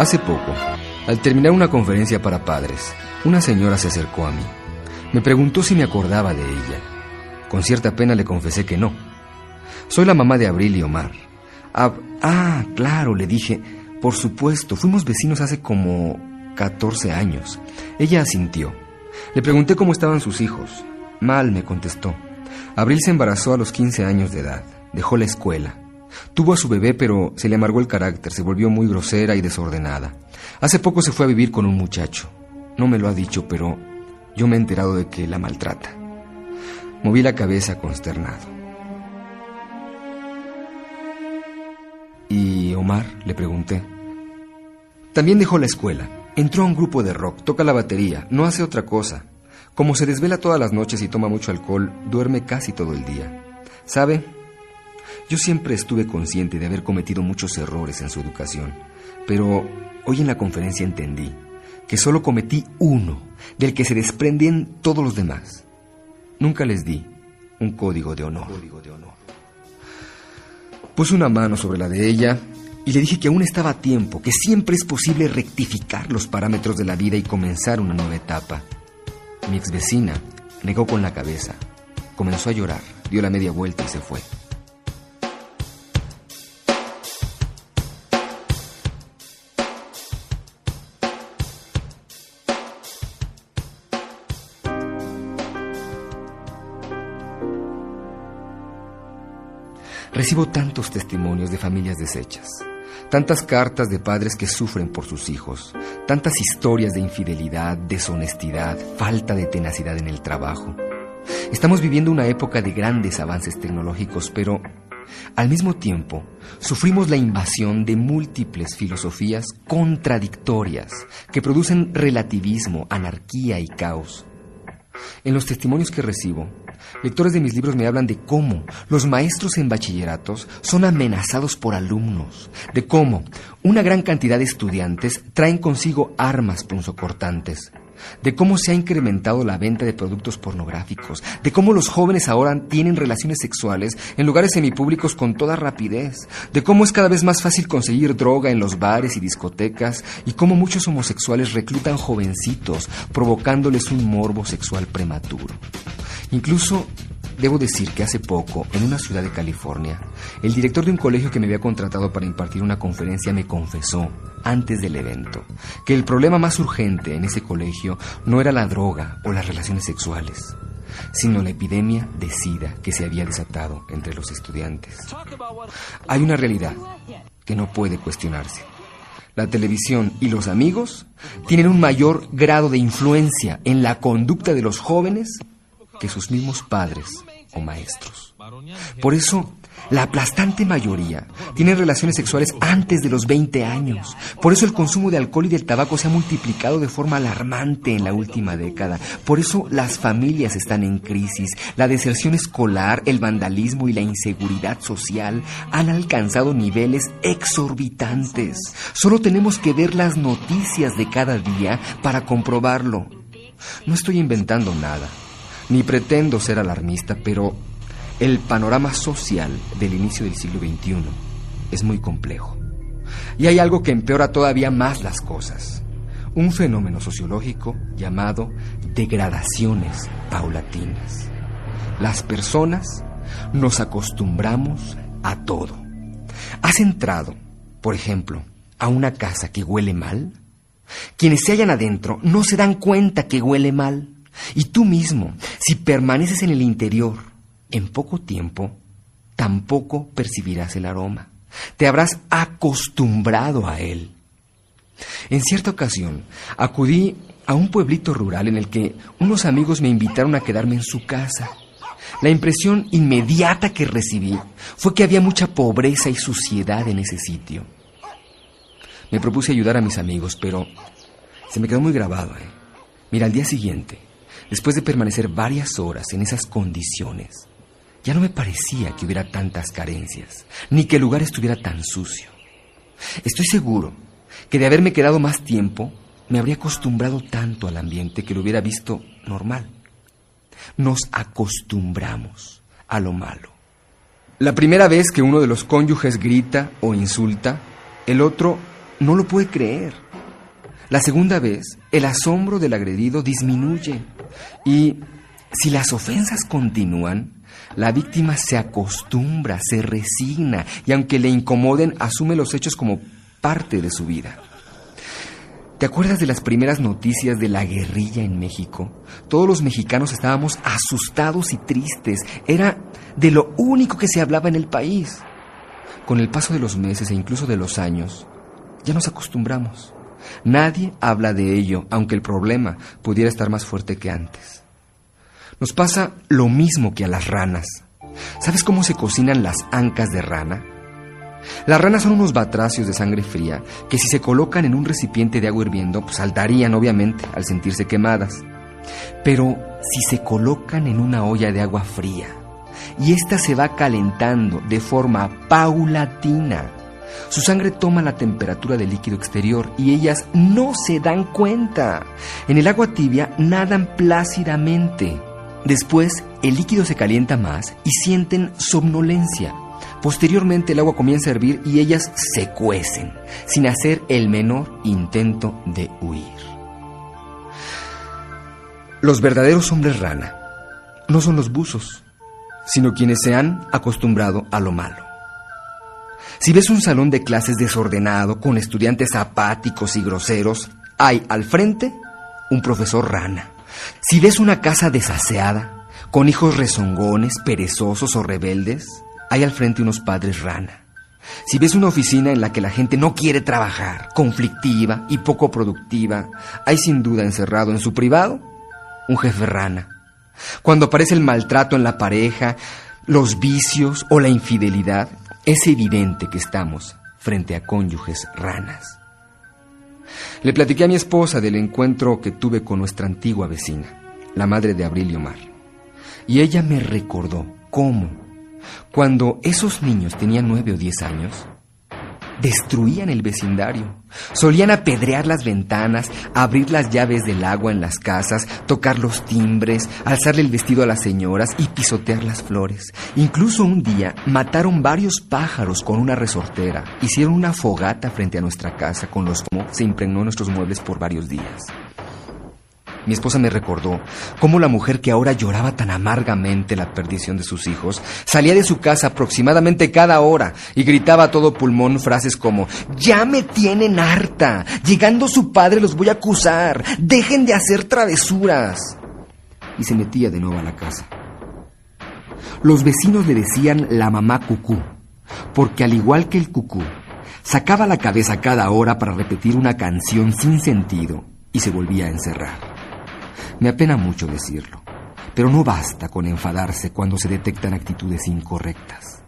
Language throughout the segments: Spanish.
Hace poco, al terminar una conferencia para padres, una señora se acercó a mí. Me preguntó si me acordaba de ella. Con cierta pena le confesé que no. Soy la mamá de Abril y Omar. ah, claro, le dije. Por supuesto, fuimos vecinos hace como 14 años. Ella asintió. Le pregunté cómo estaban sus hijos. Mal, me contestó. Abril se embarazó a los 15 años de edad. Dejó la escuela. Tuvo a su bebé, pero se le amargó el carácter, se volvió muy grosera y desordenada. Hace poco se fue a vivir con un muchacho. No me lo ha dicho, pero yo me he enterado de que la maltrata. Moví la cabeza consternado. ¿Y Omar? le pregunté. También dejó la escuela. Entró a un grupo de rock, toca la batería, no hace otra cosa. Como se desvela todas las noches y toma mucho alcohol, duerme casi todo el día. ¿Sabe? Yo siempre estuve consciente de haber cometido muchos errores en su educación, pero hoy en la conferencia entendí que solo cometí uno, del que se desprenden todos los demás. Nunca les di un código de honor. Puse una mano sobre la de ella y le dije que aún estaba a tiempo, que siempre es posible rectificar los parámetros de la vida y comenzar una nueva etapa. Mi ex vecina negó con la cabeza, comenzó a llorar, dio la media vuelta y se fue. Recibo tantos testimonios de familias deshechas, tantas cartas de padres que sufren por sus hijos, tantas historias de infidelidad, deshonestidad, falta de tenacidad en el trabajo. Estamos viviendo una época de grandes avances tecnológicos, pero al mismo tiempo sufrimos la invasión de múltiples filosofías contradictorias que producen relativismo, anarquía y caos. En los testimonios que recibo, lectores de mis libros me hablan de cómo los maestros en bachilleratos son amenazados por alumnos, de cómo una gran cantidad de estudiantes traen consigo armas punzocortantes, de cómo se ha incrementado la venta de productos pornográficos, de cómo los jóvenes ahora tienen relaciones sexuales en lugares semipúblicos con toda rapidez, de cómo es cada vez más fácil conseguir droga en los bares y discotecas y cómo muchos homosexuales reclutan jovencitos provocándoles un morbo sexual prematuro. Incluso Debo decir que hace poco, en una ciudad de California, el director de un colegio que me había contratado para impartir una conferencia me confesó, antes del evento, que el problema más urgente en ese colegio no era la droga o las relaciones sexuales, sino la epidemia de SIDA que se había desatado entre los estudiantes. Hay una realidad que no puede cuestionarse. La televisión y los amigos tienen un mayor grado de influencia en la conducta de los jóvenes que sus mismos padres o maestros. Por eso, la aplastante mayoría tiene relaciones sexuales antes de los 20 años. Por eso el consumo de alcohol y del tabaco se ha multiplicado de forma alarmante en la última década. Por eso las familias están en crisis. La deserción escolar, el vandalismo y la inseguridad social han alcanzado niveles exorbitantes. Solo tenemos que ver las noticias de cada día para comprobarlo. No estoy inventando nada. Ni pretendo ser alarmista, pero el panorama social del inicio del siglo XXI es muy complejo. Y hay algo que empeora todavía más las cosas. Un fenómeno sociológico llamado degradaciones paulatinas. Las personas nos acostumbramos a todo. ¿Has entrado, por ejemplo, a una casa que huele mal? Quienes se hallan adentro no se dan cuenta que huele mal. Y tú mismo, si permaneces en el interior en poco tiempo, tampoco percibirás el aroma. Te habrás acostumbrado a él. En cierta ocasión, acudí a un pueblito rural en el que unos amigos me invitaron a quedarme en su casa. La impresión inmediata que recibí fue que había mucha pobreza y suciedad en ese sitio. Me propuse ayudar a mis amigos, pero se me quedó muy grabado. ¿eh? Mira, al día siguiente, Después de permanecer varias horas en esas condiciones, ya no me parecía que hubiera tantas carencias, ni que el lugar estuviera tan sucio. Estoy seguro que de haberme quedado más tiempo, me habría acostumbrado tanto al ambiente que lo hubiera visto normal. Nos acostumbramos a lo malo. La primera vez que uno de los cónyuges grita o insulta, el otro no lo puede creer. La segunda vez, el asombro del agredido disminuye y si las ofensas continúan, la víctima se acostumbra, se resigna y aunque le incomoden, asume los hechos como parte de su vida. ¿Te acuerdas de las primeras noticias de la guerrilla en México? Todos los mexicanos estábamos asustados y tristes. Era de lo único que se hablaba en el país. Con el paso de los meses e incluso de los años, ya nos acostumbramos. Nadie habla de ello, aunque el problema pudiera estar más fuerte que antes. Nos pasa lo mismo que a las ranas. ¿Sabes cómo se cocinan las ancas de rana? Las ranas son unos batracios de sangre fría que si se colocan en un recipiente de agua hirviendo, pues saltarían obviamente al sentirse quemadas. Pero si se colocan en una olla de agua fría y ésta se va calentando de forma paulatina, su sangre toma la temperatura del líquido exterior y ellas no se dan cuenta. En el agua tibia nadan plácidamente. Después, el líquido se calienta más y sienten somnolencia. Posteriormente, el agua comienza a hervir y ellas se cuecen, sin hacer el menor intento de huir. Los verdaderos hombres rana no son los buzos, sino quienes se han acostumbrado a lo malo. Si ves un salón de clases desordenado, con estudiantes apáticos y groseros, hay al frente un profesor rana. Si ves una casa desaseada, con hijos rezongones, perezosos o rebeldes, hay al frente unos padres rana. Si ves una oficina en la que la gente no quiere trabajar, conflictiva y poco productiva, hay sin duda encerrado en su privado un jefe rana. Cuando aparece el maltrato en la pareja, los vicios o la infidelidad, es evidente que estamos frente a cónyuges ranas. Le platiqué a mi esposa del encuentro que tuve con nuestra antigua vecina, la madre de Abril y Omar. Y ella me recordó cómo, cuando esos niños tenían nueve o diez años, destruían el vecindario. Solían apedrear las ventanas, abrir las llaves del agua en las casas, tocar los timbres, alzarle el vestido a las señoras y pisotear las flores. Incluso un día mataron varios pájaros con una resortera. Hicieron una fogata frente a nuestra casa con los que se impregnó nuestros muebles por varios días. Mi esposa me recordó cómo la mujer que ahora lloraba tan amargamente la perdición de sus hijos salía de su casa aproximadamente cada hora y gritaba a todo pulmón frases como Ya me tienen harta. Llegando su padre los voy a acusar. Dejen de hacer travesuras. Y se metía de nuevo a la casa. Los vecinos le decían la mamá cucú, porque al igual que el cucú, sacaba la cabeza cada hora para repetir una canción sin sentido y se volvía a encerrar. Me apena mucho decirlo, pero no basta con enfadarse cuando se detectan actitudes incorrectas.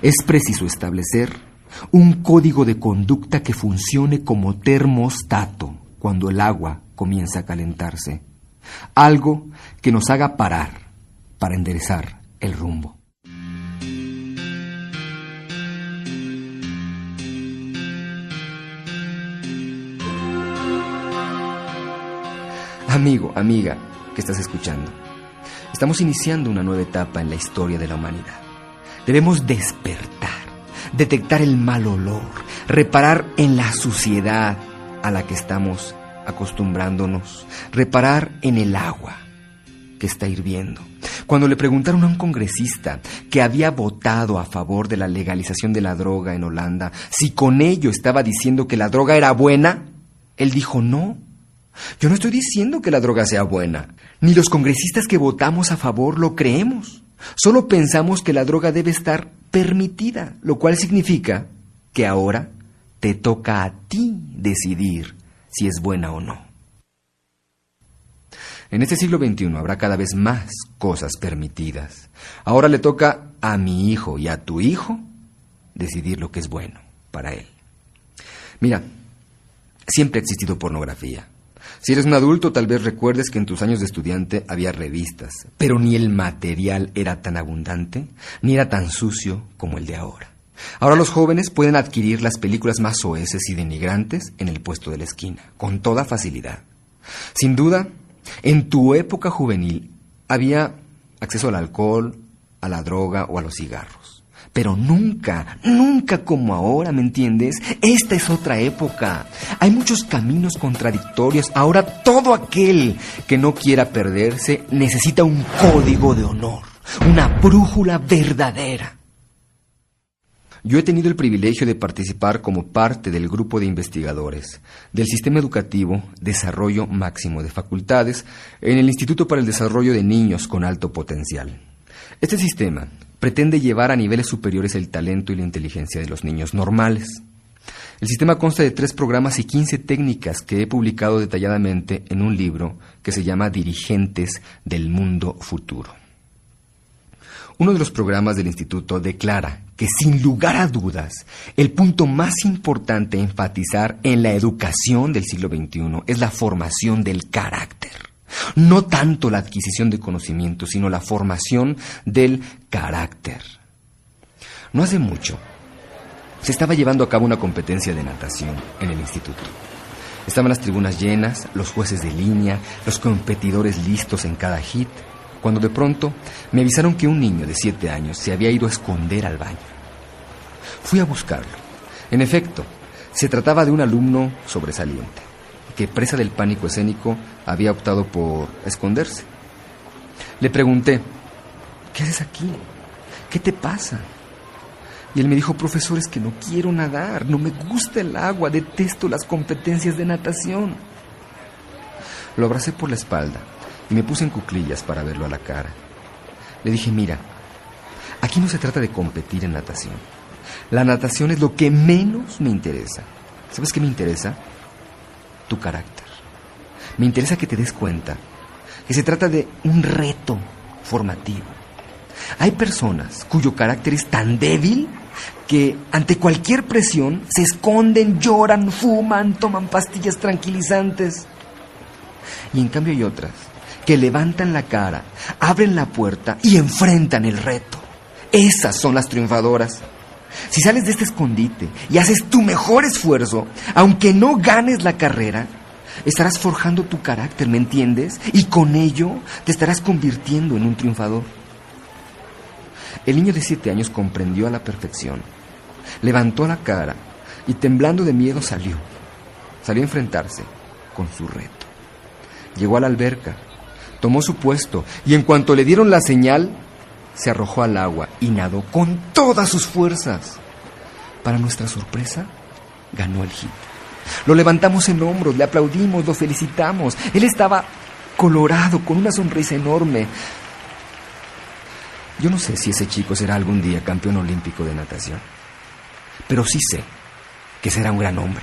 Es preciso establecer un código de conducta que funcione como termostato cuando el agua comienza a calentarse. Algo que nos haga parar para enderezar el rumbo. Amigo, amiga, que estás escuchando, estamos iniciando una nueva etapa en la historia de la humanidad. Debemos despertar, detectar el mal olor, reparar en la suciedad a la que estamos acostumbrándonos, reparar en el agua que está hirviendo. Cuando le preguntaron a un congresista que había votado a favor de la legalización de la droga en Holanda si con ello estaba diciendo que la droga era buena, él dijo no, yo no estoy diciendo que la droga sea buena, ni los congresistas que votamos a favor lo creemos. Solo pensamos que la droga debe estar permitida, lo cual significa que ahora te toca a ti decidir si es buena o no. En este siglo XXI habrá cada vez más cosas permitidas. Ahora le toca a mi hijo y a tu hijo decidir lo que es bueno para él. Mira, siempre ha existido pornografía. Si eres un adulto, tal vez recuerdes que en tus años de estudiante había revistas, pero ni el material era tan abundante, ni era tan sucio como el de ahora. Ahora los jóvenes pueden adquirir las películas más soeces y denigrantes en el puesto de la esquina, con toda facilidad. Sin duda, en tu época juvenil había acceso al alcohol, a la droga o a los cigarros. Pero nunca, nunca como ahora, ¿me entiendes? Esta es otra época. Hay muchos caminos contradictorios. Ahora todo aquel que no quiera perderse necesita un código de honor, una brújula verdadera. Yo he tenido el privilegio de participar como parte del grupo de investigadores del Sistema Educativo Desarrollo Máximo de Facultades en el Instituto para el Desarrollo de Niños con Alto Potencial. Este sistema pretende llevar a niveles superiores el talento y la inteligencia de los niños normales. El sistema consta de tres programas y 15 técnicas que he publicado detalladamente en un libro que se llama Dirigentes del Mundo Futuro. Uno de los programas del instituto declara que sin lugar a dudas el punto más importante a enfatizar en la educación del siglo XXI es la formación del carácter. No tanto la adquisición de conocimiento, sino la formación del carácter. No hace mucho se estaba llevando a cabo una competencia de natación en el instituto. Estaban las tribunas llenas, los jueces de línea, los competidores listos en cada hit cuando de pronto me avisaron que un niño de siete años se había ido a esconder al baño. Fui a buscarlo. En efecto, se trataba de un alumno sobresaliente, que presa del pánico escénico había optado por esconderse. Le pregunté, ¿qué haces aquí? ¿Qué te pasa? Y él me dijo, profesor, es que no quiero nadar, no me gusta el agua, detesto las competencias de natación. Lo abracé por la espalda y me puse en cuclillas para verlo a la cara. Le dije, mira, aquí no se trata de competir en natación. La natación es lo que menos me interesa. ¿Sabes qué me interesa? Tu carácter. Me interesa que te des cuenta que se trata de un reto formativo. Hay personas cuyo carácter es tan débil que ante cualquier presión se esconden, lloran, fuman, toman pastillas tranquilizantes. Y en cambio hay otras que levantan la cara, abren la puerta y enfrentan el reto. Esas son las triunfadoras. Si sales de este escondite y haces tu mejor esfuerzo, aunque no ganes la carrera, estarás forjando tu carácter, ¿me entiendes? Y con ello te estarás convirtiendo en un triunfador. El niño de siete años comprendió a la perfección, levantó la cara y temblando de miedo salió. Salió a enfrentarse con su reto. Llegó a la alberca, tomó su puesto y en cuanto le dieron la señal, se arrojó al agua y nadó con todas sus fuerzas. Para nuestra sorpresa, ganó el hit. Lo levantamos en hombros, le aplaudimos, lo felicitamos. Él estaba colorado, con una sonrisa enorme. Yo no sé si ese chico será algún día campeón olímpico de natación, pero sí sé que será un gran hombre,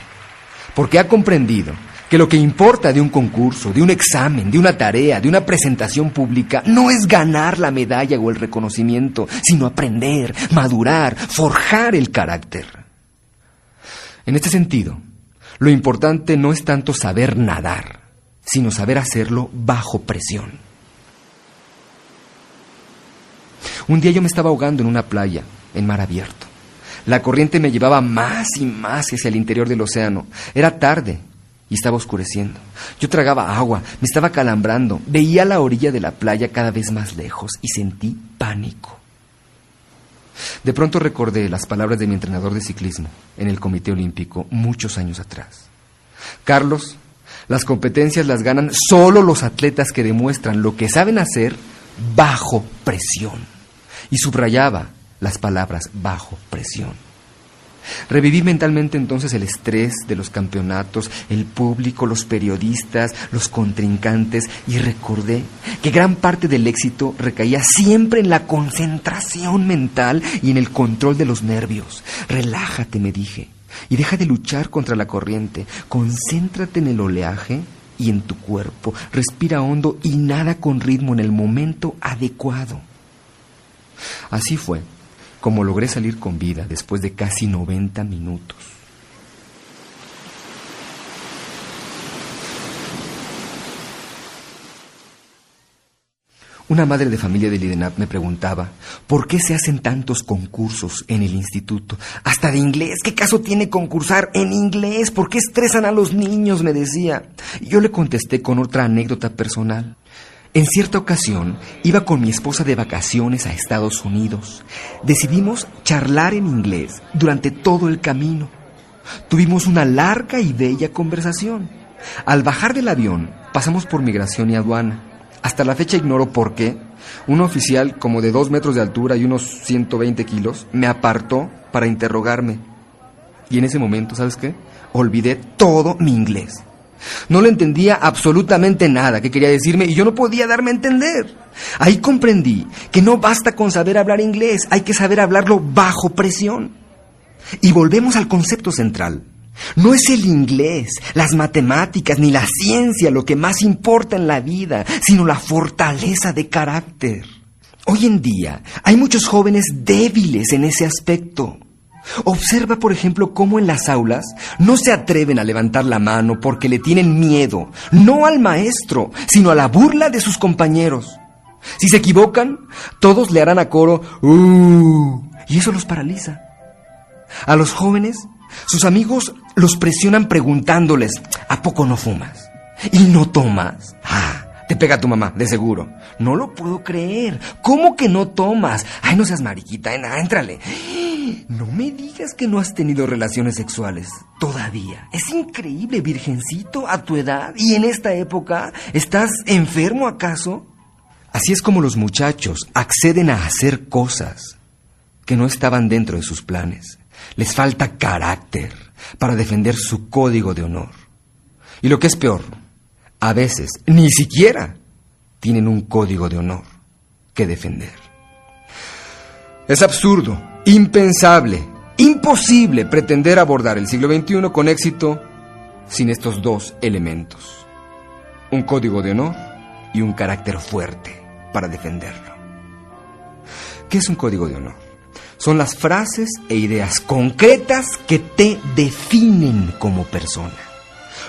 porque ha comprendido que lo que importa de un concurso, de un examen, de una tarea, de una presentación pública, no es ganar la medalla o el reconocimiento, sino aprender, madurar, forjar el carácter. En este sentido, lo importante no es tanto saber nadar, sino saber hacerlo bajo presión. Un día yo me estaba ahogando en una playa, en mar abierto. La corriente me llevaba más y más hacia el interior del océano. Era tarde y estaba oscureciendo. Yo tragaba agua, me estaba calambrando, veía la orilla de la playa cada vez más lejos y sentí pánico. De pronto recordé las palabras de mi entrenador de ciclismo en el Comité Olímpico muchos años atrás. Carlos, las competencias las ganan solo los atletas que demuestran lo que saben hacer bajo presión. Y subrayaba las palabras bajo presión. Reviví mentalmente entonces el estrés de los campeonatos, el público, los periodistas, los contrincantes y recordé que gran parte del éxito recaía siempre en la concentración mental y en el control de los nervios. Relájate, me dije, y deja de luchar contra la corriente. Concéntrate en el oleaje y en tu cuerpo. Respira hondo y nada con ritmo en el momento adecuado. Así fue como logré salir con vida después de casi 90 minutos. Una madre de familia del IDENAP me preguntaba, ¿por qué se hacen tantos concursos en el instituto? Hasta de inglés, ¿qué caso tiene concursar en inglés? ¿Por qué estresan a los niños? me decía. Y yo le contesté con otra anécdota personal. En cierta ocasión iba con mi esposa de vacaciones a Estados Unidos. Decidimos charlar en inglés durante todo el camino. Tuvimos una larga y bella conversación. Al bajar del avión pasamos por migración y aduana. Hasta la fecha ignoro por qué. Un oficial como de dos metros de altura y unos 120 kilos me apartó para interrogarme. Y en ese momento, ¿sabes qué? Olvidé todo mi inglés. No le entendía absolutamente nada que quería decirme y yo no podía darme a entender. Ahí comprendí que no basta con saber hablar inglés, hay que saber hablarlo bajo presión. Y volvemos al concepto central. No es el inglés, las matemáticas ni la ciencia lo que más importa en la vida, sino la fortaleza de carácter. Hoy en día hay muchos jóvenes débiles en ese aspecto. Observa, por ejemplo, cómo en las aulas no se atreven a levantar la mano porque le tienen miedo, no al maestro, sino a la burla de sus compañeros. Si se equivocan, todos le harán a coro, ¡Uh! Y eso los paraliza. A los jóvenes, sus amigos los presionan preguntándoles, ¿a poco no fumas? ¿Y no tomas? Ah, te pega tu mamá, de seguro. No lo puedo creer. ¿Cómo que no tomas? Ay, no seas mariquita, éntrale. No me digas que no has tenido relaciones sexuales todavía. Es increíble, virgencito, a tu edad y en esta época. ¿Estás enfermo acaso? Así es como los muchachos acceden a hacer cosas que no estaban dentro de sus planes. Les falta carácter para defender su código de honor. Y lo que es peor, a veces ni siquiera tienen un código de honor que defender. Es absurdo Impensable, imposible pretender abordar el siglo XXI con éxito sin estos dos elementos. Un código de honor y un carácter fuerte para defenderlo. ¿Qué es un código de honor? Son las frases e ideas concretas que te definen como persona.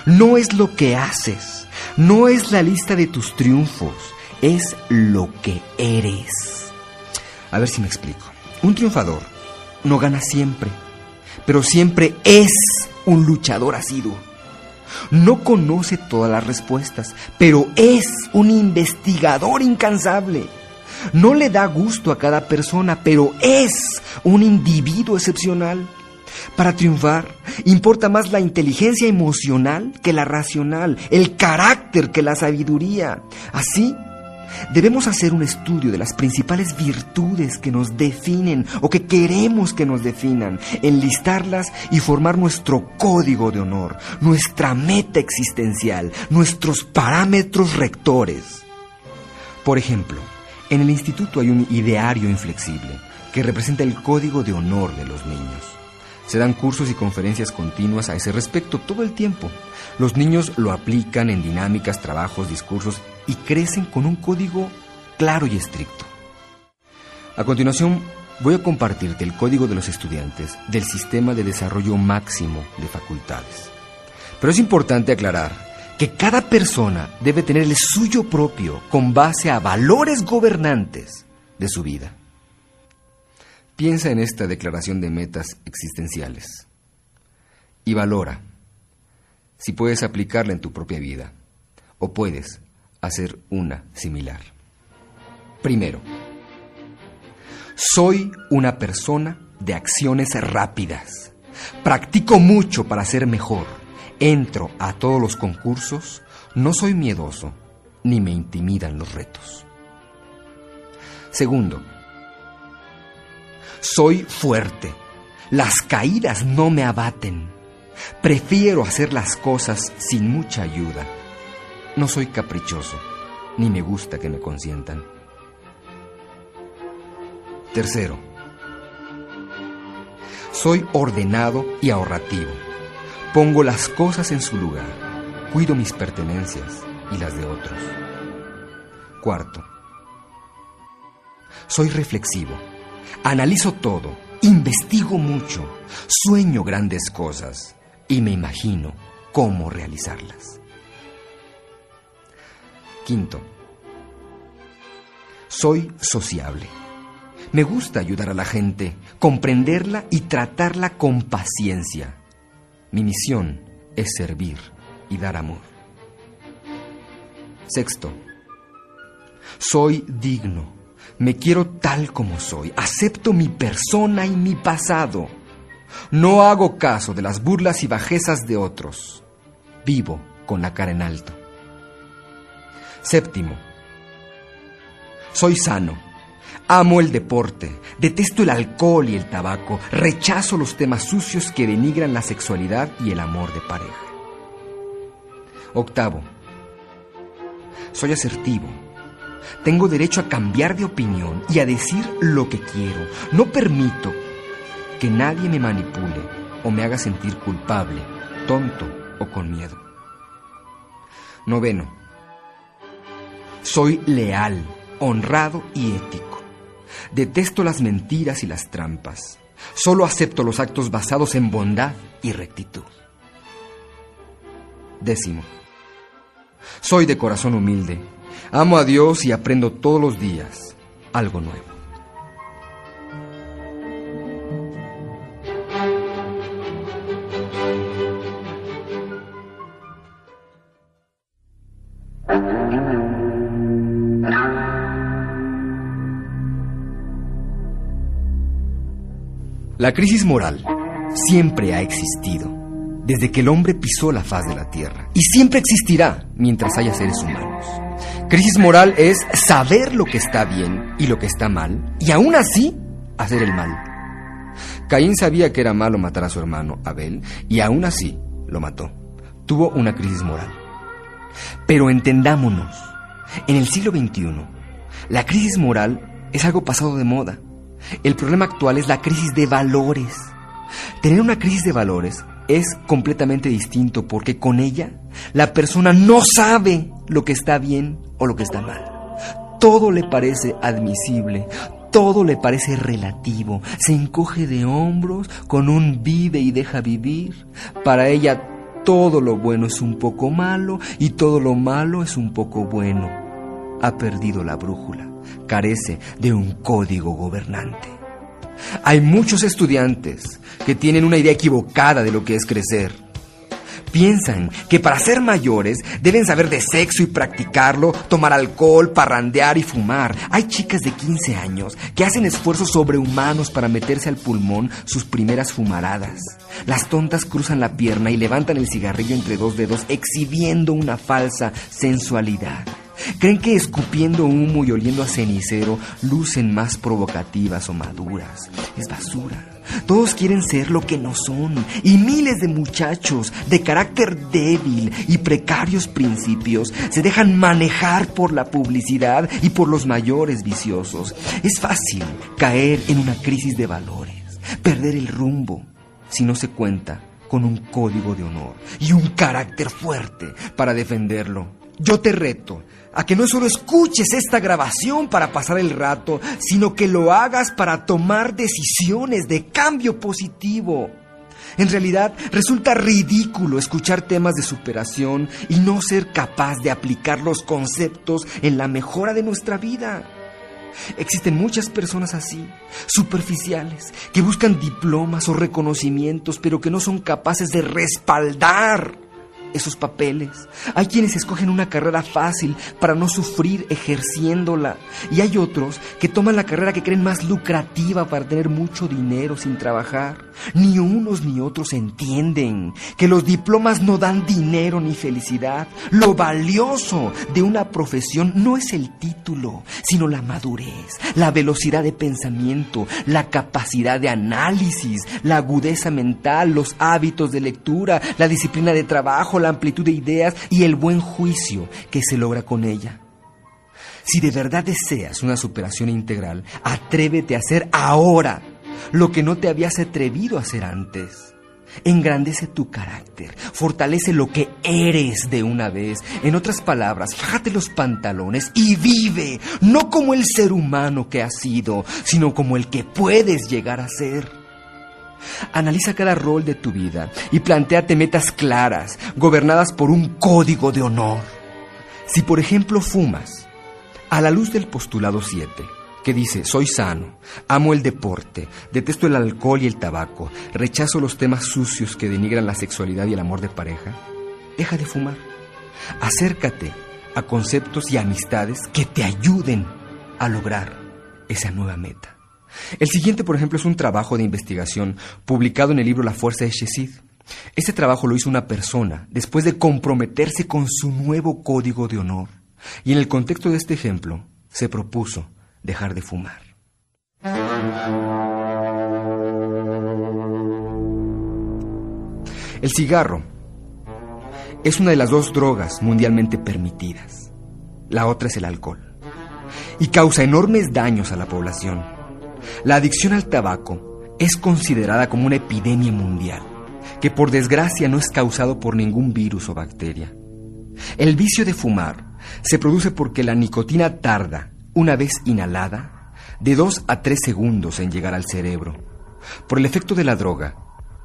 No es lo que haces, no es la lista de tus triunfos, es lo que eres. A ver si me explico. Un triunfador no gana siempre, pero siempre es un luchador asiduo. No conoce todas las respuestas, pero es un investigador incansable. No le da gusto a cada persona, pero es un individuo excepcional. Para triunfar, importa más la inteligencia emocional que la racional, el carácter que la sabiduría. Así, Debemos hacer un estudio de las principales virtudes que nos definen o que queremos que nos definan, enlistarlas y formar nuestro código de honor, nuestra meta existencial, nuestros parámetros rectores. Por ejemplo, en el instituto hay un ideario inflexible que representa el código de honor de los niños. Se dan cursos y conferencias continuas a ese respecto todo el tiempo. Los niños lo aplican en dinámicas, trabajos, discursos y crecen con un código claro y estricto. A continuación, voy a compartirte el código de los estudiantes del Sistema de Desarrollo Máximo de Facultades. Pero es importante aclarar que cada persona debe tener el suyo propio con base a valores gobernantes de su vida. Piensa en esta declaración de metas existenciales y valora si puedes aplicarla en tu propia vida o puedes hacer una similar. Primero, soy una persona de acciones rápidas. Practico mucho para ser mejor. Entro a todos los concursos. No soy miedoso ni me intimidan los retos. Segundo, soy fuerte. Las caídas no me abaten. Prefiero hacer las cosas sin mucha ayuda no soy caprichoso, ni me gusta que me consientan. Tercero, soy ordenado y ahorrativo. Pongo las cosas en su lugar. Cuido mis pertenencias y las de otros. Cuarto, soy reflexivo. Analizo todo, investigo mucho, sueño grandes cosas y me imagino cómo realizarlas. Quinto, soy sociable. Me gusta ayudar a la gente, comprenderla y tratarla con paciencia. Mi misión es servir y dar amor. Sexto, Soy digno. Me quiero tal como soy. Acepto mi persona y mi pasado. No hago caso de las burlas y bajezas de otros. Vivo con la cara en alto. Séptimo. Soy sano. Amo el deporte. Detesto el alcohol y el tabaco. Rechazo los temas sucios que denigran la sexualidad y el amor de pareja. Octavo. Soy asertivo. Tengo derecho a cambiar de opinión y a decir lo que quiero. No permito que nadie me manipule o me haga sentir culpable, tonto o con miedo. Noveno. Soy leal, honrado y ético. Detesto las mentiras y las trampas. Solo acepto los actos basados en bondad y rectitud. Décimo. Soy de corazón humilde. Amo a Dios y aprendo todos los días algo nuevo. La crisis moral siempre ha existido desde que el hombre pisó la faz de la Tierra y siempre existirá mientras haya seres humanos. Crisis moral es saber lo que está bien y lo que está mal y aún así hacer el mal. Caín sabía que era malo matar a su hermano Abel y aún así lo mató. Tuvo una crisis moral. Pero entendámonos, en el siglo XXI, la crisis moral es algo pasado de moda. El problema actual es la crisis de valores. Tener una crisis de valores es completamente distinto porque con ella la persona no sabe lo que está bien o lo que está mal. Todo le parece admisible, todo le parece relativo, se encoge de hombros con un vive y deja vivir. Para ella todo lo bueno es un poco malo y todo lo malo es un poco bueno. Ha perdido la brújula, carece de un código gobernante. Hay muchos estudiantes que tienen una idea equivocada de lo que es crecer. Piensan que para ser mayores deben saber de sexo y practicarlo, tomar alcohol, parrandear y fumar. Hay chicas de 15 años que hacen esfuerzos sobrehumanos para meterse al pulmón sus primeras fumaradas. Las tontas cruzan la pierna y levantan el cigarrillo entre dos dedos exhibiendo una falsa sensualidad. Creen que escupiendo humo y oliendo a cenicero lucen más provocativas o maduras. Es basura. Todos quieren ser lo que no son. Y miles de muchachos de carácter débil y precarios principios se dejan manejar por la publicidad y por los mayores viciosos. Es fácil caer en una crisis de valores, perder el rumbo, si no se cuenta con un código de honor y un carácter fuerte para defenderlo. Yo te reto a que no solo escuches esta grabación para pasar el rato, sino que lo hagas para tomar decisiones de cambio positivo. En realidad resulta ridículo escuchar temas de superación y no ser capaz de aplicar los conceptos en la mejora de nuestra vida. Existen muchas personas así, superficiales, que buscan diplomas o reconocimientos, pero que no son capaces de respaldar esos papeles. Hay quienes escogen una carrera fácil para no sufrir ejerciéndola. Y hay otros que toman la carrera que creen más lucrativa para tener mucho dinero sin trabajar. Ni unos ni otros entienden que los diplomas no dan dinero ni felicidad. Lo valioso de una profesión no es el título, sino la madurez, la velocidad de pensamiento, la capacidad de análisis, la agudeza mental, los hábitos de lectura, la disciplina de trabajo, la amplitud de ideas y el buen juicio que se logra con ella. Si de verdad deseas una superación integral, atrévete a hacer ahora lo que no te habías atrevido a hacer antes. Engrandece tu carácter, fortalece lo que eres de una vez. En otras palabras, fájate los pantalones y vive, no como el ser humano que has sido, sino como el que puedes llegar a ser. Analiza cada rol de tu vida y planteate metas claras, gobernadas por un código de honor. Si por ejemplo fumas, a la luz del postulado 7, que dice, soy sano, amo el deporte, detesto el alcohol y el tabaco, rechazo los temas sucios que denigran la sexualidad y el amor de pareja, deja de fumar. Acércate a conceptos y amistades que te ayuden a lograr esa nueva meta. El siguiente, por ejemplo, es un trabajo de investigación publicado en el libro La Fuerza de Shesid. Este trabajo lo hizo una persona después de comprometerse con su nuevo código de honor. Y en el contexto de este ejemplo, se propuso dejar de fumar. El cigarro es una de las dos drogas mundialmente permitidas. La otra es el alcohol. Y causa enormes daños a la población. La adicción al tabaco es considerada como una epidemia mundial, que por desgracia no es causado por ningún virus o bacteria. El vicio de fumar se produce porque la nicotina tarda, una vez inhalada, de 2 a 3 segundos en llegar al cerebro. Por el efecto de la droga,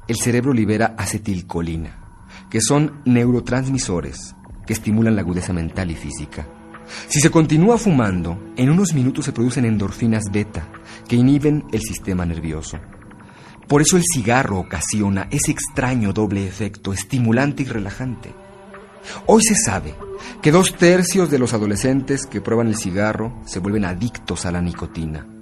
el cerebro libera acetilcolina, que son neurotransmisores que estimulan la agudeza mental y física. Si se continúa fumando, en unos minutos se producen endorfinas beta que inhiben el sistema nervioso. Por eso el cigarro ocasiona ese extraño doble efecto estimulante y relajante. Hoy se sabe que dos tercios de los adolescentes que prueban el cigarro se vuelven adictos a la nicotina.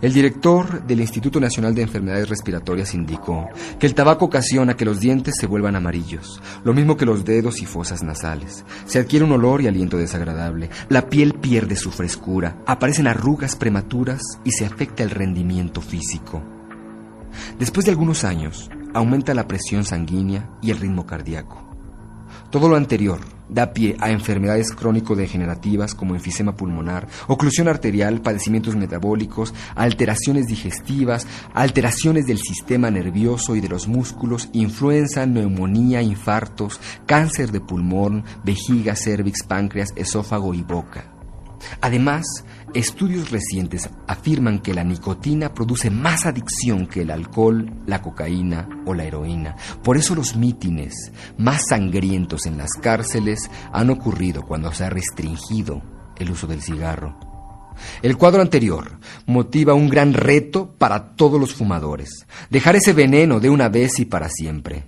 El director del Instituto Nacional de Enfermedades Respiratorias indicó que el tabaco ocasiona que los dientes se vuelvan amarillos, lo mismo que los dedos y fosas nasales. Se adquiere un olor y aliento desagradable, la piel pierde su frescura, aparecen arrugas prematuras y se afecta el rendimiento físico. Después de algunos años, aumenta la presión sanguínea y el ritmo cardíaco. Todo lo anterior da pie a enfermedades crónico-degenerativas como enfisema pulmonar, oclusión arterial, padecimientos metabólicos, alteraciones digestivas, alteraciones del sistema nervioso y de los músculos, influenza, neumonía, infartos, cáncer de pulmón, vejiga, cervix, páncreas, esófago y boca. Además, estudios recientes afirman que la nicotina produce más adicción que el alcohol, la cocaína o la heroína. Por eso los mítines más sangrientos en las cárceles han ocurrido cuando se ha restringido el uso del cigarro. El cuadro anterior motiva un gran reto para todos los fumadores, dejar ese veneno de una vez y para siempre.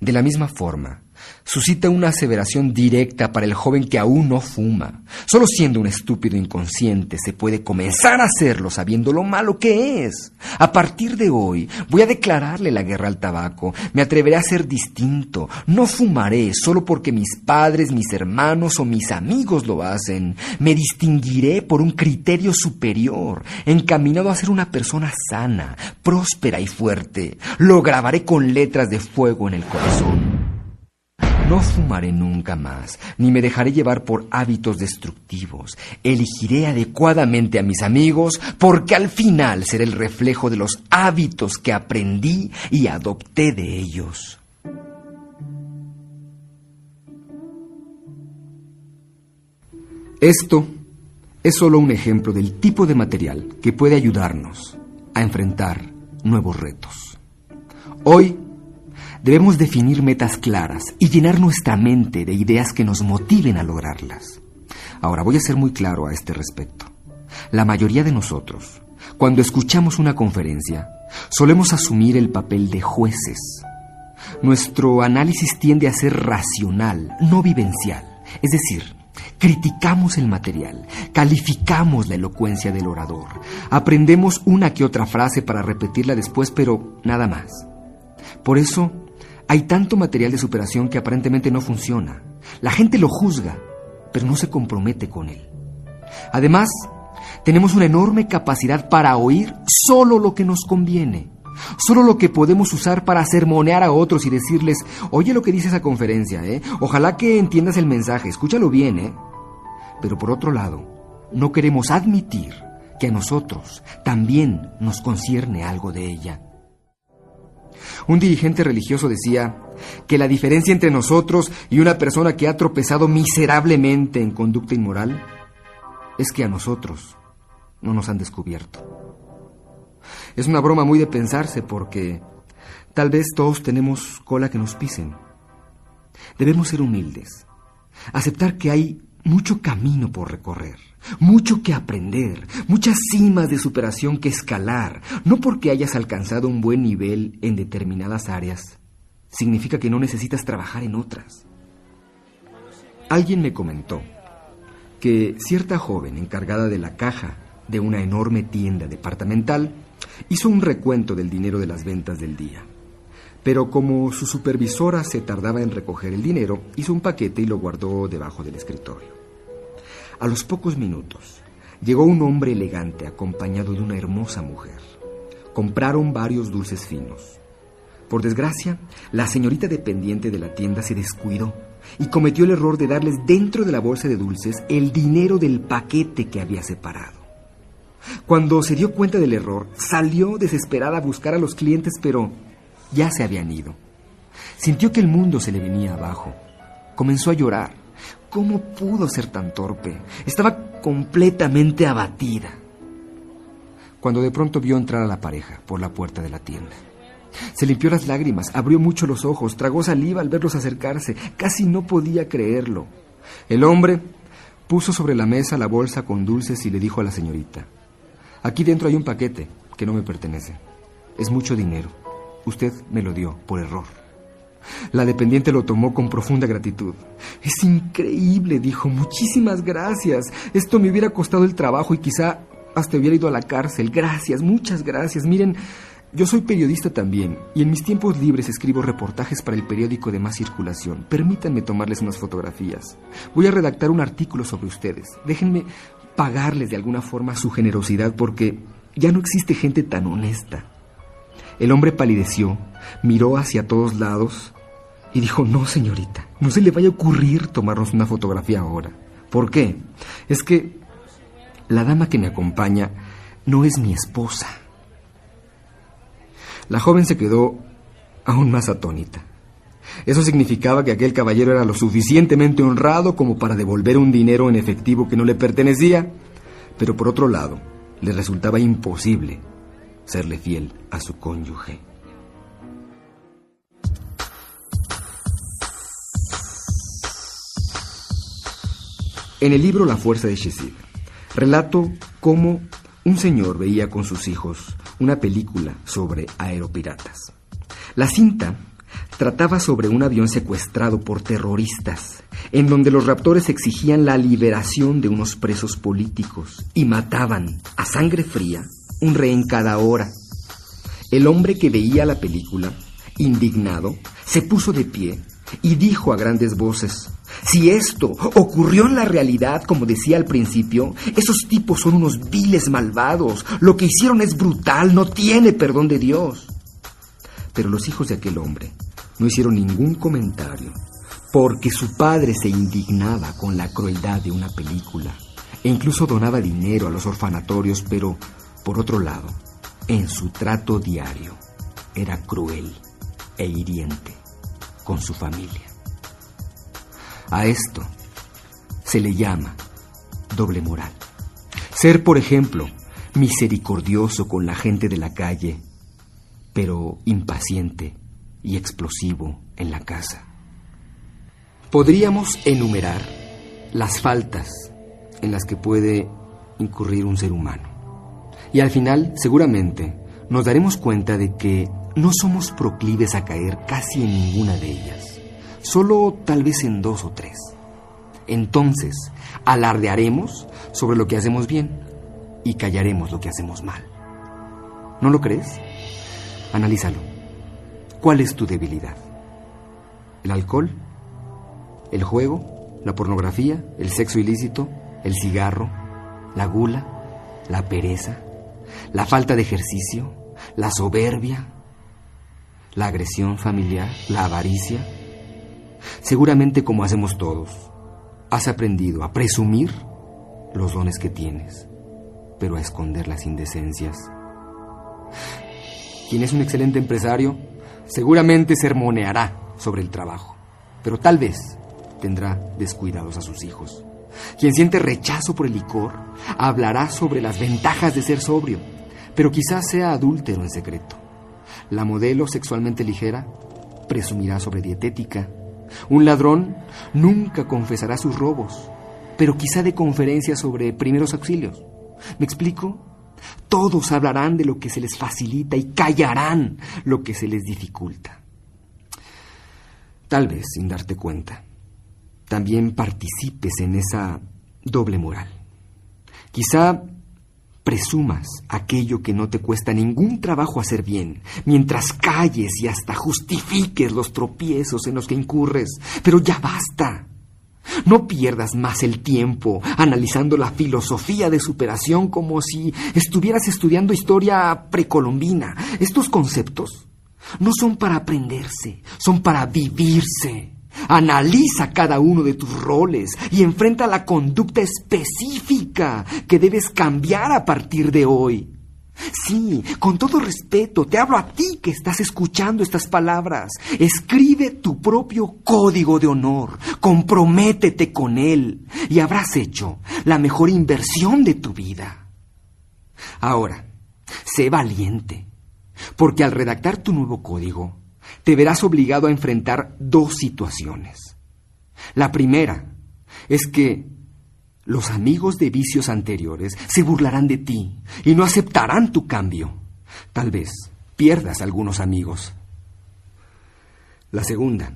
De la misma forma, suscita una aseveración directa para el joven que aún no fuma. Solo siendo un estúpido inconsciente se puede comenzar a hacerlo sabiendo lo malo que es. A partir de hoy voy a declararle la guerra al tabaco. Me atreveré a ser distinto. No fumaré solo porque mis padres, mis hermanos o mis amigos lo hacen. Me distinguiré por un criterio superior, encaminado a ser una persona sana, próspera y fuerte. Lo grabaré con letras de fuego en el corazón. No fumaré nunca más, ni me dejaré llevar por hábitos destructivos. Elegiré adecuadamente a mis amigos, porque al final seré el reflejo de los hábitos que aprendí y adopté de ellos. Esto es solo un ejemplo del tipo de material que puede ayudarnos a enfrentar nuevos retos. Hoy Debemos definir metas claras y llenar nuestra mente de ideas que nos motiven a lograrlas. Ahora voy a ser muy claro a este respecto. La mayoría de nosotros, cuando escuchamos una conferencia, solemos asumir el papel de jueces. Nuestro análisis tiende a ser racional, no vivencial. Es decir, criticamos el material, calificamos la elocuencia del orador, aprendemos una que otra frase para repetirla después, pero nada más. Por eso hay tanto material de superación que aparentemente no funciona. La gente lo juzga, pero no se compromete con él. Además, tenemos una enorme capacidad para oír solo lo que nos conviene, solo lo que podemos usar para sermonear a otros y decirles, oye lo que dice esa conferencia, ¿eh? Ojalá que entiendas el mensaje, escúchalo bien, ¿eh? Pero por otro lado, no queremos admitir que a nosotros también nos concierne algo de ella. Un dirigente religioso decía que la diferencia entre nosotros y una persona que ha tropezado miserablemente en conducta inmoral es que a nosotros no nos han descubierto. Es una broma muy de pensarse porque tal vez todos tenemos cola que nos pisen. Debemos ser humildes, aceptar que hay mucho camino por recorrer, mucho que aprender, muchas cimas de superación que escalar. No porque hayas alcanzado un buen nivel en determinadas áreas, significa que no necesitas trabajar en otras. Alguien me comentó que cierta joven encargada de la caja de una enorme tienda departamental hizo un recuento del dinero de las ventas del día. Pero como su supervisora se tardaba en recoger el dinero, hizo un paquete y lo guardó debajo del escritorio. A los pocos minutos, llegó un hombre elegante acompañado de una hermosa mujer. Compraron varios dulces finos. Por desgracia, la señorita dependiente de la tienda se descuidó y cometió el error de darles dentro de la bolsa de dulces el dinero del paquete que había separado. Cuando se dio cuenta del error, salió desesperada a buscar a los clientes, pero ya se habían ido. Sintió que el mundo se le venía abajo. Comenzó a llorar. ¿Cómo pudo ser tan torpe? Estaba completamente abatida. Cuando de pronto vio entrar a la pareja por la puerta de la tienda. Se limpió las lágrimas, abrió mucho los ojos, tragó saliva al verlos acercarse. Casi no podía creerlo. El hombre puso sobre la mesa la bolsa con dulces y le dijo a la señorita, Aquí dentro hay un paquete que no me pertenece. Es mucho dinero. Usted me lo dio por error. La dependiente lo tomó con profunda gratitud. Es increíble, dijo. Muchísimas gracias. Esto me hubiera costado el trabajo y quizá hasta hubiera ido a la cárcel. Gracias, muchas gracias. Miren, yo soy periodista también y en mis tiempos libres escribo reportajes para el periódico de más circulación. Permítanme tomarles unas fotografías. Voy a redactar un artículo sobre ustedes. Déjenme pagarles de alguna forma su generosidad porque ya no existe gente tan honesta. El hombre palideció, miró hacia todos lados y dijo, no, señorita, no se le vaya a ocurrir tomarnos una fotografía ahora. ¿Por qué? Es que la dama que me acompaña no es mi esposa. La joven se quedó aún más atónita. Eso significaba que aquel caballero era lo suficientemente honrado como para devolver un dinero en efectivo que no le pertenecía, pero por otro lado, le resultaba imposible serle fiel a su cónyuge. En el libro La fuerza de Shezid, relato cómo un señor veía con sus hijos una película sobre aeropiratas. La cinta trataba sobre un avión secuestrado por terroristas, en donde los raptores exigían la liberación de unos presos políticos y mataban a sangre fría un rehén cada hora. El hombre que veía la película, indignado, se puso de pie y dijo a grandes voces, si esto ocurrió en la realidad, como decía al principio, esos tipos son unos viles malvados, lo que hicieron es brutal, no tiene perdón de Dios. Pero los hijos de aquel hombre no hicieron ningún comentario, porque su padre se indignaba con la crueldad de una película e incluso donaba dinero a los orfanatorios, pero por otro lado, en su trato diario, era cruel e hiriente con su familia. A esto se le llama doble moral. Ser, por ejemplo, misericordioso con la gente de la calle, pero impaciente y explosivo en la casa. Podríamos enumerar las faltas en las que puede incurrir un ser humano. Y al final, seguramente, nos daremos cuenta de que no somos proclives a caer casi en ninguna de ellas, solo tal vez en dos o tres. Entonces, alardearemos sobre lo que hacemos bien y callaremos lo que hacemos mal. ¿No lo crees? Analízalo. ¿Cuál es tu debilidad? ¿El alcohol? ¿El juego? ¿La pornografía? ¿El sexo ilícito? ¿El cigarro? ¿La gula? ¿La pereza? La falta de ejercicio, la soberbia, la agresión familiar, la avaricia. Seguramente como hacemos todos, has aprendido a presumir los dones que tienes, pero a esconder las indecencias. Quien es un excelente empresario seguramente sermoneará sobre el trabajo, pero tal vez tendrá descuidados a sus hijos. Quien siente rechazo por el licor hablará sobre las ventajas de ser sobrio, pero quizás sea adúltero en secreto. La modelo sexualmente ligera presumirá sobre dietética. Un ladrón nunca confesará sus robos, pero quizá de conferencias sobre primeros auxilios. ¿Me explico? Todos hablarán de lo que se les facilita y callarán lo que se les dificulta. Tal vez, sin darte cuenta, también participes en esa doble moral. Quizá presumas aquello que no te cuesta ningún trabajo hacer bien, mientras calles y hasta justifiques los tropiezos en los que incurres. Pero ya basta. No pierdas más el tiempo analizando la filosofía de superación como si estuvieras estudiando historia precolombina. Estos conceptos no son para aprenderse, son para vivirse. Analiza cada uno de tus roles y enfrenta la conducta específica que debes cambiar a partir de hoy. Sí, con todo respeto, te hablo a ti que estás escuchando estas palabras. Escribe tu propio código de honor, comprométete con él y habrás hecho la mejor inversión de tu vida. Ahora, sé valiente, porque al redactar tu nuevo código, te verás obligado a enfrentar dos situaciones. La primera es que los amigos de vicios anteriores se burlarán de ti y no aceptarán tu cambio. Tal vez pierdas algunos amigos. La segunda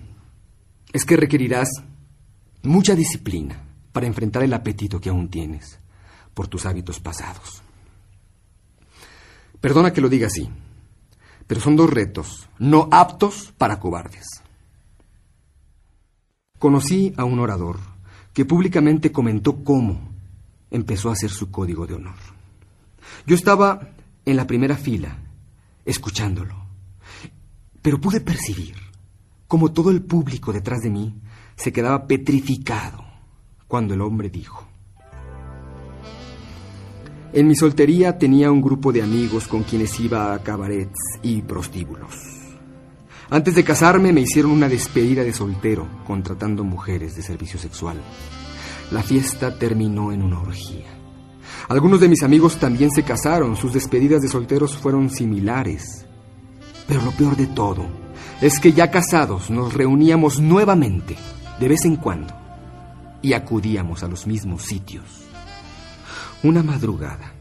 es que requerirás mucha disciplina para enfrentar el apetito que aún tienes por tus hábitos pasados. Perdona que lo diga así, pero son dos retos no aptos para cobardes. Conocí a un orador que públicamente comentó cómo empezó a hacer su código de honor. Yo estaba en la primera fila, escuchándolo, pero pude percibir cómo todo el público detrás de mí se quedaba petrificado cuando el hombre dijo, en mi soltería tenía un grupo de amigos con quienes iba a cabarets y prostíbulos. Antes de casarme me hicieron una despedida de soltero, contratando mujeres de servicio sexual. La fiesta terminó en una orgía. Algunos de mis amigos también se casaron, sus despedidas de solteros fueron similares. Pero lo peor de todo es que ya casados nos reuníamos nuevamente, de vez en cuando, y acudíamos a los mismos sitios. Una madrugada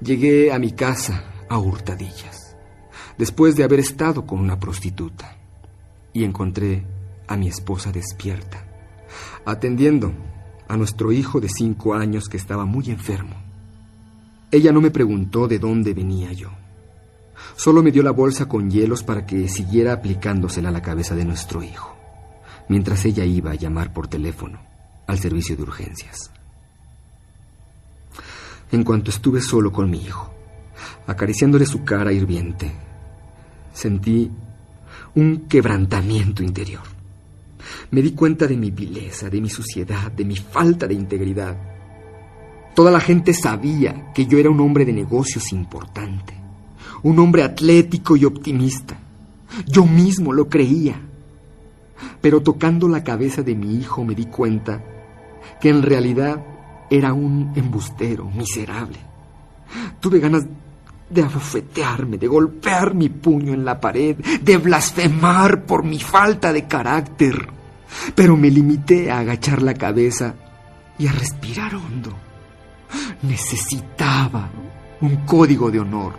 llegué a mi casa a hurtadillas, después de haber estado con una prostituta, y encontré a mi esposa despierta, atendiendo a nuestro hijo de cinco años que estaba muy enfermo. Ella no me preguntó de dónde venía yo. Solo me dio la bolsa con hielos para que siguiera aplicándosela a la cabeza de nuestro hijo, mientras ella iba a llamar por teléfono al servicio de urgencias en cuanto estuve solo con mi hijo, acariciándole su cara hirviente. Sentí un quebrantamiento interior. Me di cuenta de mi vileza, de mi suciedad, de mi falta de integridad. Toda la gente sabía que yo era un hombre de negocios importante, un hombre atlético y optimista. Yo mismo lo creía. Pero tocando la cabeza de mi hijo me di cuenta que en realidad era un embustero miserable. Tuve ganas de abofetearme, de golpear mi puño en la pared, de blasfemar por mi falta de carácter. Pero me limité a agachar la cabeza y a respirar hondo. Necesitaba un código de honor,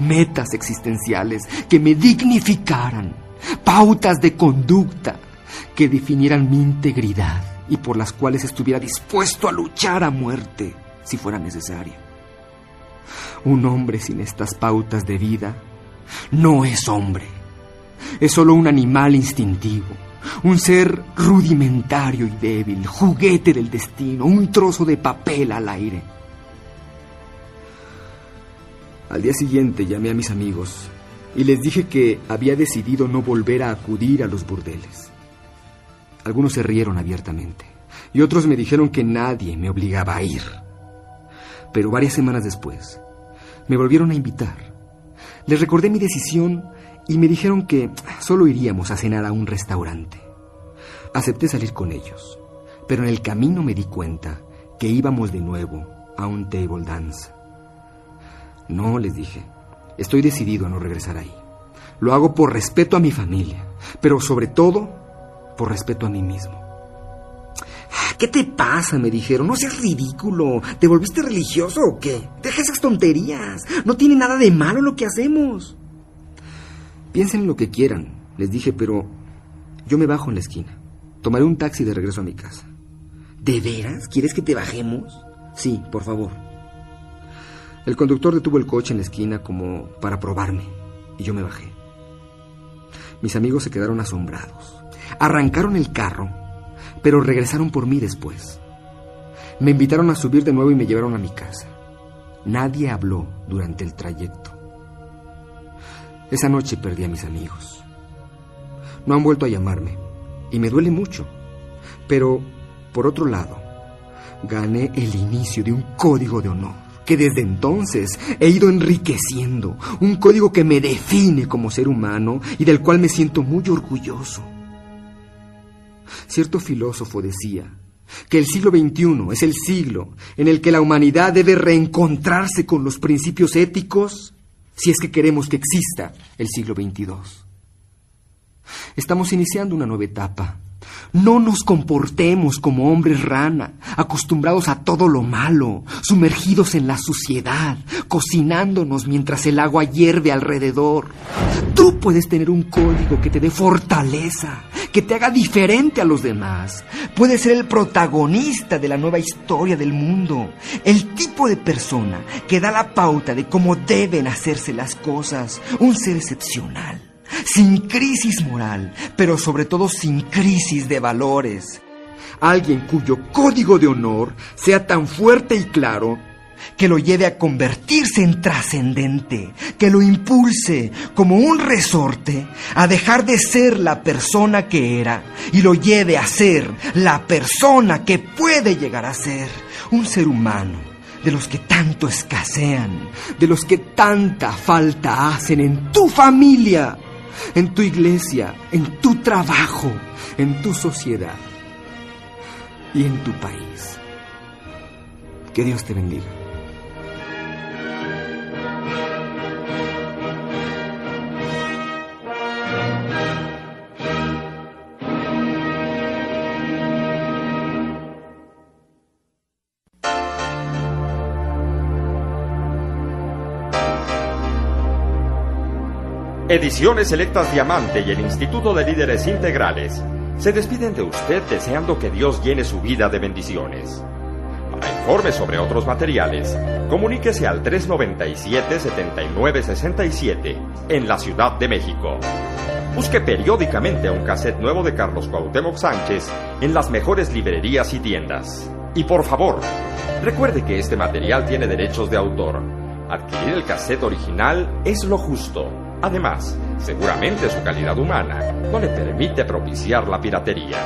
metas existenciales que me dignificaran, pautas de conducta que definieran mi integridad y por las cuales estuviera dispuesto a luchar a muerte si fuera necesario. Un hombre sin estas pautas de vida no es hombre. Es solo un animal instintivo, un ser rudimentario y débil, juguete del destino, un trozo de papel al aire. Al día siguiente llamé a mis amigos y les dije que había decidido no volver a acudir a los burdeles. Algunos se rieron abiertamente y otros me dijeron que nadie me obligaba a ir. Pero varias semanas después, me volvieron a invitar. Les recordé mi decisión y me dijeron que solo iríamos a cenar a un restaurante. Acepté salir con ellos, pero en el camino me di cuenta que íbamos de nuevo a un table dance. No, les dije, estoy decidido a no regresar ahí. Lo hago por respeto a mi familia, pero sobre todo por respeto a mí mismo. ¿Qué te pasa? me dijeron. No seas ridículo. ¿Te volviste religioso o qué? Deja esas tonterías. No tiene nada de malo lo que hacemos. Piensen lo que quieran, les dije, pero yo me bajo en la esquina. Tomaré un taxi de regreso a mi casa. ¿De veras? ¿Quieres que te bajemos? Sí, por favor. El conductor detuvo el coche en la esquina como para probarme y yo me bajé. Mis amigos se quedaron asombrados. Arrancaron el carro, pero regresaron por mí después. Me invitaron a subir de nuevo y me llevaron a mi casa. Nadie habló durante el trayecto. Esa noche perdí a mis amigos. No han vuelto a llamarme y me duele mucho. Pero, por otro lado, gané el inicio de un código de honor que desde entonces he ido enriqueciendo, un código que me define como ser humano y del cual me siento muy orgulloso. Cierto filósofo decía que el siglo XXI es el siglo en el que la humanidad debe reencontrarse con los principios éticos si es que queremos que exista el siglo XXII. Estamos iniciando una nueva etapa no nos comportemos como hombres rana, acostumbrados a todo lo malo, sumergidos en la suciedad, cocinándonos mientras el agua hierve alrededor. Tú puedes tener un código que te dé fortaleza, que te haga diferente a los demás. Puedes ser el protagonista de la nueva historia del mundo, el tipo de persona que da la pauta de cómo deben hacerse las cosas, un ser excepcional sin crisis moral, pero sobre todo sin crisis de valores. Alguien cuyo código de honor sea tan fuerte y claro que lo lleve a convertirse en trascendente, que lo impulse como un resorte a dejar de ser la persona que era y lo lleve a ser la persona que puede llegar a ser, un ser humano de los que tanto escasean, de los que tanta falta hacen en tu familia en tu iglesia, en tu trabajo, en tu sociedad y en tu país. Que Dios te bendiga. Ediciones Selectas Diamante y el Instituto de Líderes Integrales se despiden de usted deseando que Dios llene su vida de bendiciones. Para informes sobre otros materiales, comuníquese al 397-7967 en la Ciudad de México. Busque periódicamente un cassette nuevo de Carlos Cuauhtémoc Sánchez en las mejores librerías y tiendas. Y por favor, recuerde que este material tiene derechos de autor. Adquirir el cassette original es lo justo. Además, seguramente su calidad humana no le permite propiciar la piratería.